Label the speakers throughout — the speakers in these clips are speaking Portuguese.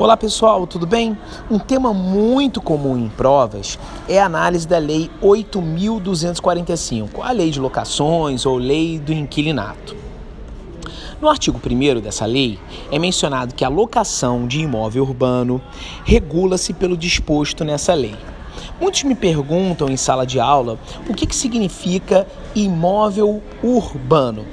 Speaker 1: Olá pessoal, tudo bem? Um tema muito comum em provas é a análise da Lei 8.245, a Lei de Locações ou Lei do Inquilinato. No artigo 1 dessa lei, é mencionado que a locação de imóvel urbano regula-se pelo disposto nessa lei. Muitos me perguntam em sala de aula o que, que significa imóvel urbano.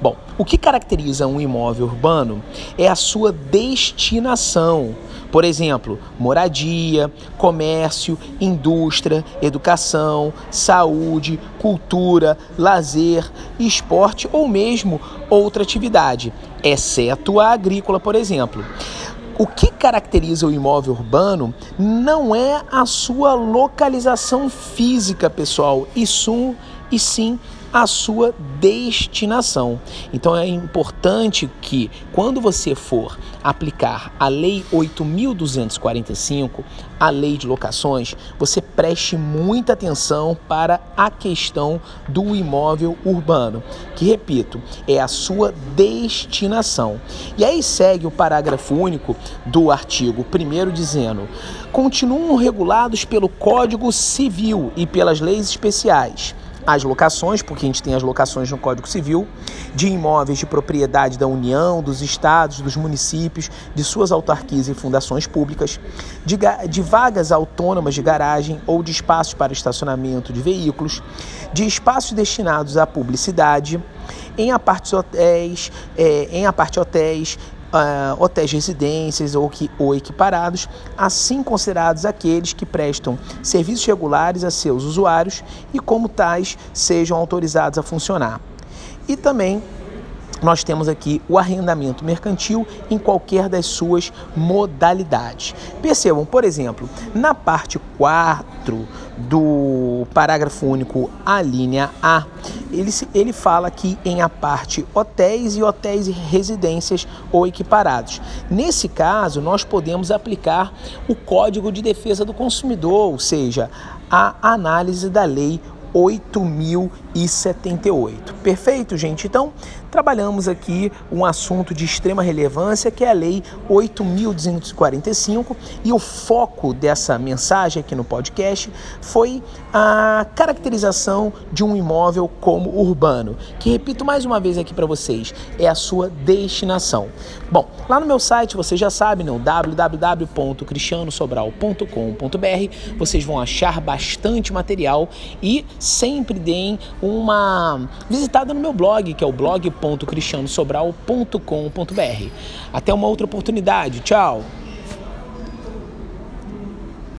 Speaker 1: Bom, o que caracteriza um imóvel urbano é a sua destinação. Por exemplo, moradia, comércio, indústria, educação, saúde, cultura, lazer, esporte ou mesmo outra atividade, exceto a agrícola, por exemplo. O que caracteriza o imóvel urbano não é a sua localização física, pessoal, e, sim, e sim a sua destinação. Então é importante que, quando você for aplicar a Lei 8.245, a Lei de Locações, você preste muita atenção para a questão do imóvel urbano, que, repito, é a sua destinação. E aí segue o parágrafo único do artigo 1 dizendo: continuam regulados pelo Código Civil e pelas leis especiais as locações, porque a gente tem as locações no Código Civil, de imóveis de propriedade da União, dos estados, dos municípios, de suas autarquias e fundações públicas, de, de vagas autônomas de garagem ou de espaços para estacionamento de veículos, de espaços destinados à publicidade, em apartes hotéis, é, em aparte hotéis, uh, hotéis residências ou, que, ou equiparados, assim considerados aqueles que prestam serviços regulares a seus usuários e, como tais, sejam autorizados a funcionar. E também nós temos aqui o arrendamento mercantil em qualquer das suas modalidades. Percebam, por exemplo, na parte 4 do parágrafo único, a linha A, ele, ele fala aqui em a parte hotéis e hotéis e residências ou equiparados. Nesse caso, nós podemos aplicar o Código de Defesa do Consumidor, ou seja, a análise da lei 8.078. Perfeito, gente? Então, trabalhamos aqui um assunto de extrema relevância que é a Lei 8.245 e o foco dessa mensagem aqui no podcast foi a caracterização de um imóvel como urbano, que repito mais uma vez aqui para vocês, é a sua destinação. Bom, lá no meu site você já sabe, não, www.cristianosobral.com.br, vocês vão achar bastante material e sempre deem uma visitada no meu blog, que é o blog www.cristianosobral.com.br. Até uma outra oportunidade. Tchau!